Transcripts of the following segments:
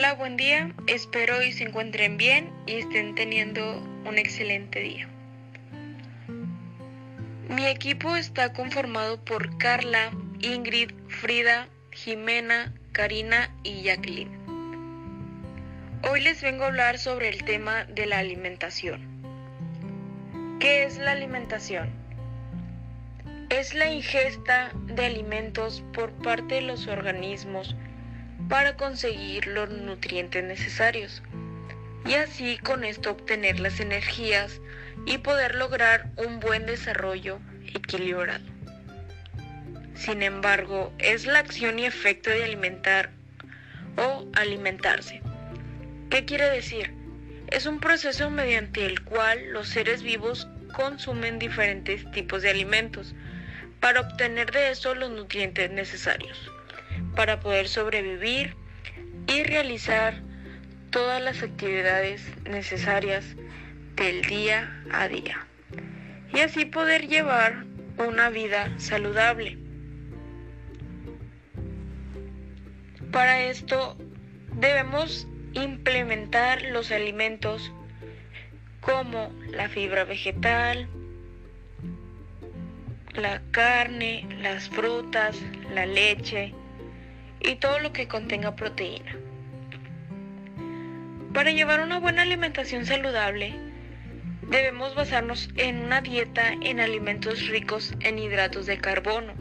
Hola, buen día. Espero y se encuentren bien y estén teniendo un excelente día. Mi equipo está conformado por Carla, Ingrid, Frida, Jimena, Karina y Jacqueline. Hoy les vengo a hablar sobre el tema de la alimentación. ¿Qué es la alimentación? Es la ingesta de alimentos por parte de los organismos para conseguir los nutrientes necesarios y así con esto obtener las energías y poder lograr un buen desarrollo equilibrado. Sin embargo, es la acción y efecto de alimentar o alimentarse. ¿Qué quiere decir? Es un proceso mediante el cual los seres vivos consumen diferentes tipos de alimentos para obtener de eso los nutrientes necesarios para poder sobrevivir y realizar todas las actividades necesarias del día a día y así poder llevar una vida saludable. Para esto debemos implementar los alimentos como la fibra vegetal, la carne, las frutas, la leche, y todo lo que contenga proteína. Para llevar una buena alimentación saludable, debemos basarnos en una dieta en alimentos ricos en hidratos de carbono,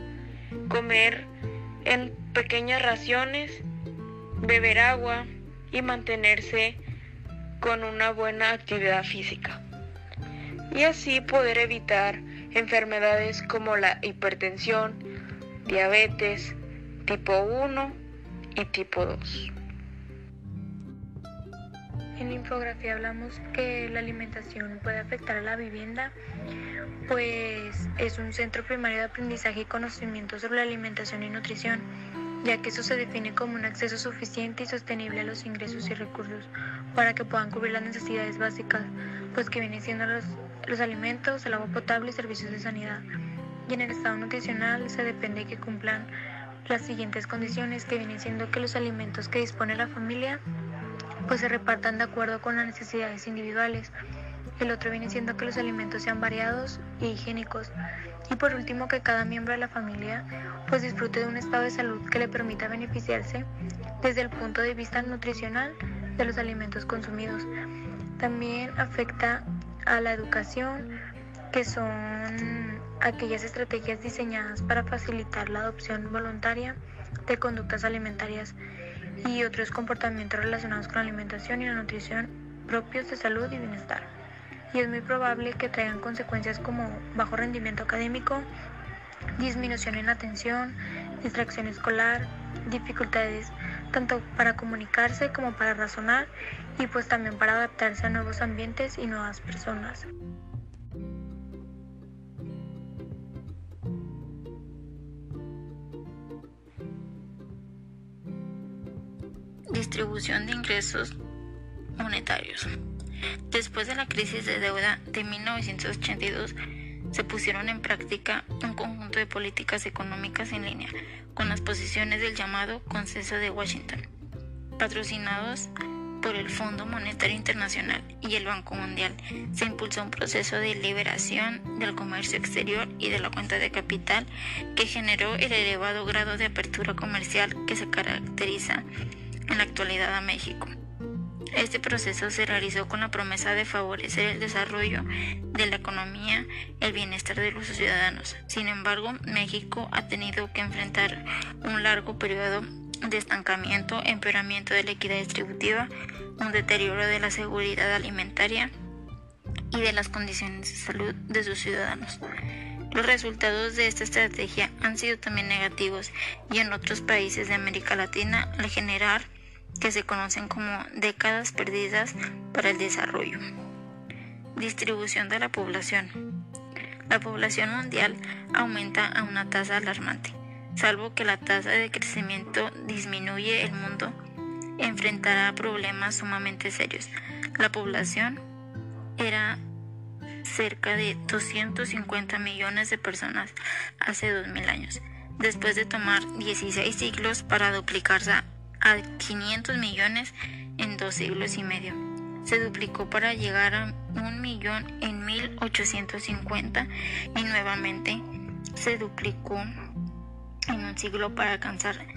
comer en pequeñas raciones, beber agua y mantenerse con una buena actividad física. Y así poder evitar enfermedades como la hipertensión, diabetes, tipo 1 y tipo 2. En la infografía hablamos que la alimentación puede afectar a la vivienda, pues es un centro primario de aprendizaje y conocimiento sobre la alimentación y nutrición, ya que eso se define como un acceso suficiente y sostenible a los ingresos y recursos para que puedan cubrir las necesidades básicas, pues que vienen siendo los, los alimentos, el agua potable y servicios de sanidad. Y en el estado nutricional se depende de que cumplan las siguientes condiciones que vienen siendo que los alimentos que dispone la familia pues se repartan de acuerdo con las necesidades individuales. El otro viene siendo que los alimentos sean variados e higiénicos. Y por último que cada miembro de la familia pues disfrute de un estado de salud que le permita beneficiarse desde el punto de vista nutricional de los alimentos consumidos. También afecta a la educación, que son aquellas estrategias diseñadas para facilitar la adopción voluntaria de conductas alimentarias y otros comportamientos relacionados con la alimentación y la nutrición propios de salud y bienestar. Y es muy probable que traigan consecuencias como bajo rendimiento académico, disminución en atención, distracción escolar, dificultades tanto para comunicarse como para razonar y pues también para adaptarse a nuevos ambientes y nuevas personas. Distribución de ingresos monetarios. Después de la crisis de deuda de 1982, se pusieron en práctica un conjunto de políticas económicas en línea con las posiciones del llamado Consenso de Washington, patrocinados por el Fondo Monetario Internacional y el Banco Mundial. Se impulsó un proceso de liberación del comercio exterior y de la cuenta de capital que generó el elevado grado de apertura comercial que se caracteriza en la actualidad a México. Este proceso se realizó con la promesa de favorecer el desarrollo de la economía, el bienestar de los ciudadanos. Sin embargo, México ha tenido que enfrentar un largo periodo de estancamiento, empeoramiento de la equidad distributiva, un deterioro de la seguridad alimentaria y de las condiciones de salud de sus ciudadanos. Los resultados de esta estrategia han sido también negativos y en otros países de América Latina al generar que se conocen como décadas perdidas para el desarrollo. Distribución de la población. La población mundial aumenta a una tasa alarmante. Salvo que la tasa de crecimiento disminuye, el mundo enfrentará problemas sumamente serios. La población era cerca de 250 millones de personas hace 2000 años, después de tomar 16 siglos para duplicarse a 500 millones en dos siglos y medio. Se duplicó para llegar a un millón en 1850 y nuevamente se duplicó en un siglo para alcanzar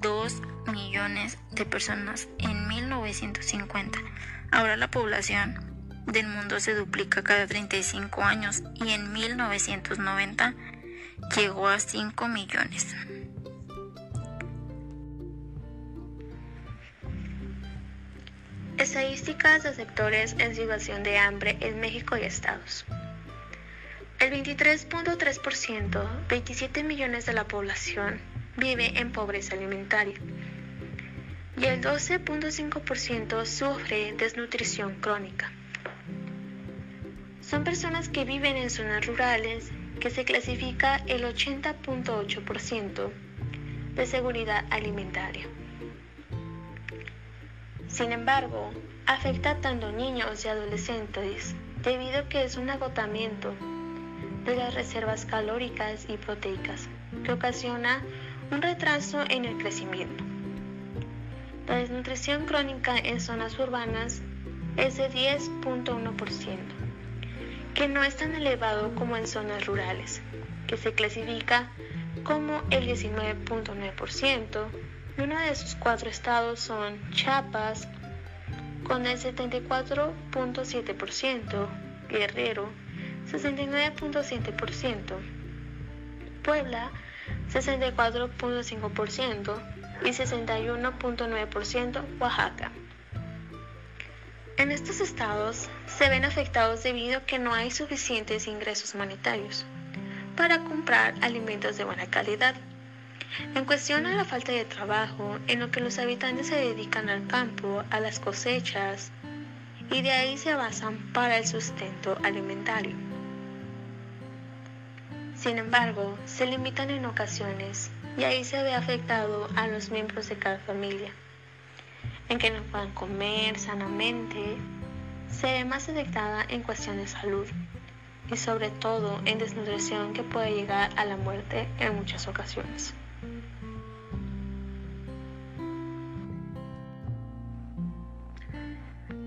2 millones de personas en 1950. Ahora la población del mundo se duplica cada 35 años y en 1990 llegó a 5 millones. Estadísticas de sectores en situación de hambre en México y estados. El 23.3%, 27 millones de la población, vive en pobreza alimentaria y el 12.5% sufre desnutrición crónica. Son personas que viven en zonas rurales que se clasifica el 80.8% de seguridad alimentaria. Sin embargo, afecta tanto niños y adolescentes debido a que es un agotamiento de las reservas calóricas y proteicas que ocasiona un retraso en el crecimiento. La desnutrición crónica en zonas urbanas es de 10.1%, que no es tan elevado como en zonas rurales, que se clasifica como el 19.9%, y uno de sus cuatro estados son Chiapas, con el 74.7%, Guerrero, 69.7%, Puebla, 64.5% y 61.9% Oaxaca. En estos estados se ven afectados debido a que no hay suficientes ingresos monetarios para comprar alimentos de buena calidad en cuestión a la falta de trabajo, en lo que los habitantes se dedican al campo, a las cosechas, y de ahí se basan para el sustento alimentario. Sin embargo, se limitan en ocasiones y ahí se ve afectado a los miembros de cada familia, en que no puedan comer sanamente, se ve más afectada en cuestión de salud y sobre todo en desnutrición que puede llegar a la muerte en muchas ocasiones.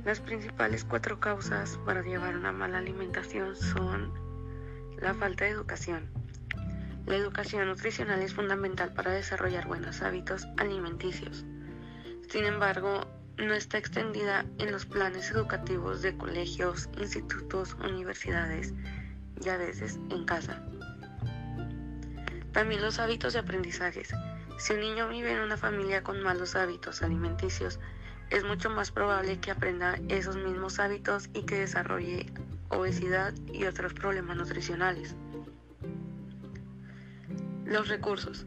Las principales cuatro causas para llevar una mala alimentación son la falta de educación. La educación nutricional es fundamental para desarrollar buenos hábitos alimenticios. Sin embargo, no está extendida en los planes educativos de colegios, institutos, universidades y a veces en casa. También los hábitos de aprendizajes. Si un niño vive en una familia con malos hábitos alimenticios, es mucho más probable que aprenda esos mismos hábitos y que desarrolle obesidad y otros problemas nutricionales. Los recursos.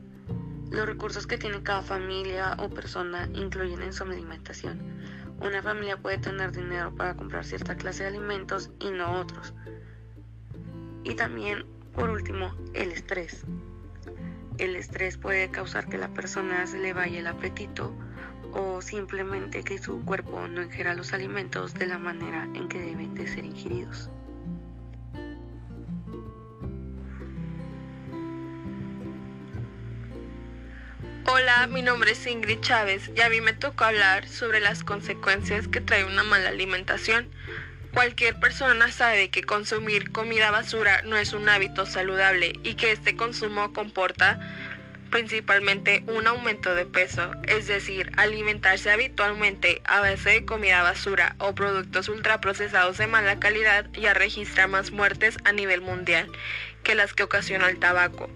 Los recursos que tiene cada familia o persona incluyen en su alimentación. Una familia puede tener dinero para comprar cierta clase de alimentos y no otros. Y también, por último, el estrés. El estrés puede causar que la persona se le vaya el apetito o simplemente que su cuerpo no ingiera los alimentos de la manera en que deben de ser ingeridos. Hola, mi nombre es Ingrid Chávez y a mí me tocó hablar sobre las consecuencias que trae una mala alimentación. Cualquier persona sabe que consumir comida basura no es un hábito saludable y que este consumo comporta principalmente un aumento de peso, es decir, alimentarse habitualmente a base de comida basura o productos ultraprocesados de mala calidad ya registra más muertes a nivel mundial que las que ocasiona el tabaco.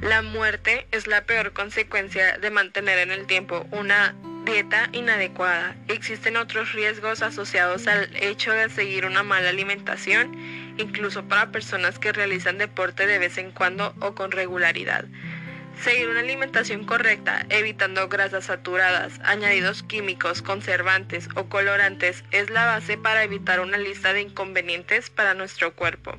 La muerte es la peor consecuencia de mantener en el tiempo una dieta inadecuada. Existen otros riesgos asociados al hecho de seguir una mala alimentación, incluso para personas que realizan deporte de vez en cuando o con regularidad. Seguir una alimentación correcta, evitando grasas saturadas, añadidos químicos, conservantes o colorantes, es la base para evitar una lista de inconvenientes para nuestro cuerpo.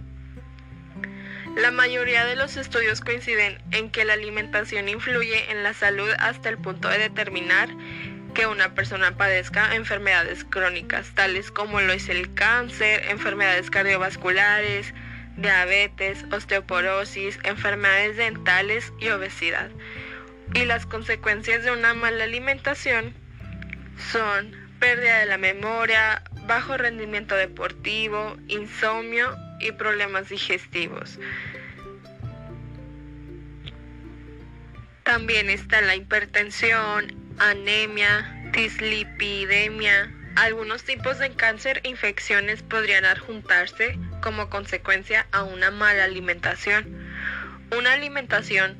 La mayoría de los estudios coinciden en que la alimentación influye en la salud hasta el punto de determinar que una persona padezca enfermedades crónicas, tales como lo es el cáncer, enfermedades cardiovasculares, diabetes, osteoporosis, enfermedades dentales y obesidad. Y las consecuencias de una mala alimentación son pérdida de la memoria, bajo rendimiento deportivo, insomnio y problemas digestivos. También está la hipertensión, anemia, dislipidemia. Algunos tipos de cáncer e infecciones podrían adjuntarse como consecuencia a una mala alimentación. Una alimentación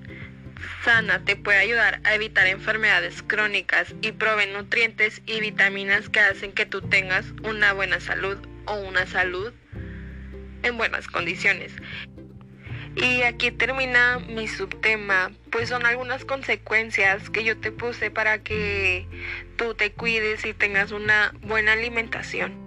sana te puede ayudar a evitar enfermedades crónicas y provee nutrientes y vitaminas que hacen que tú tengas una buena salud o una salud en buenas condiciones. Y aquí termina mi subtema, pues son algunas consecuencias que yo te puse para que tú te cuides y tengas una buena alimentación.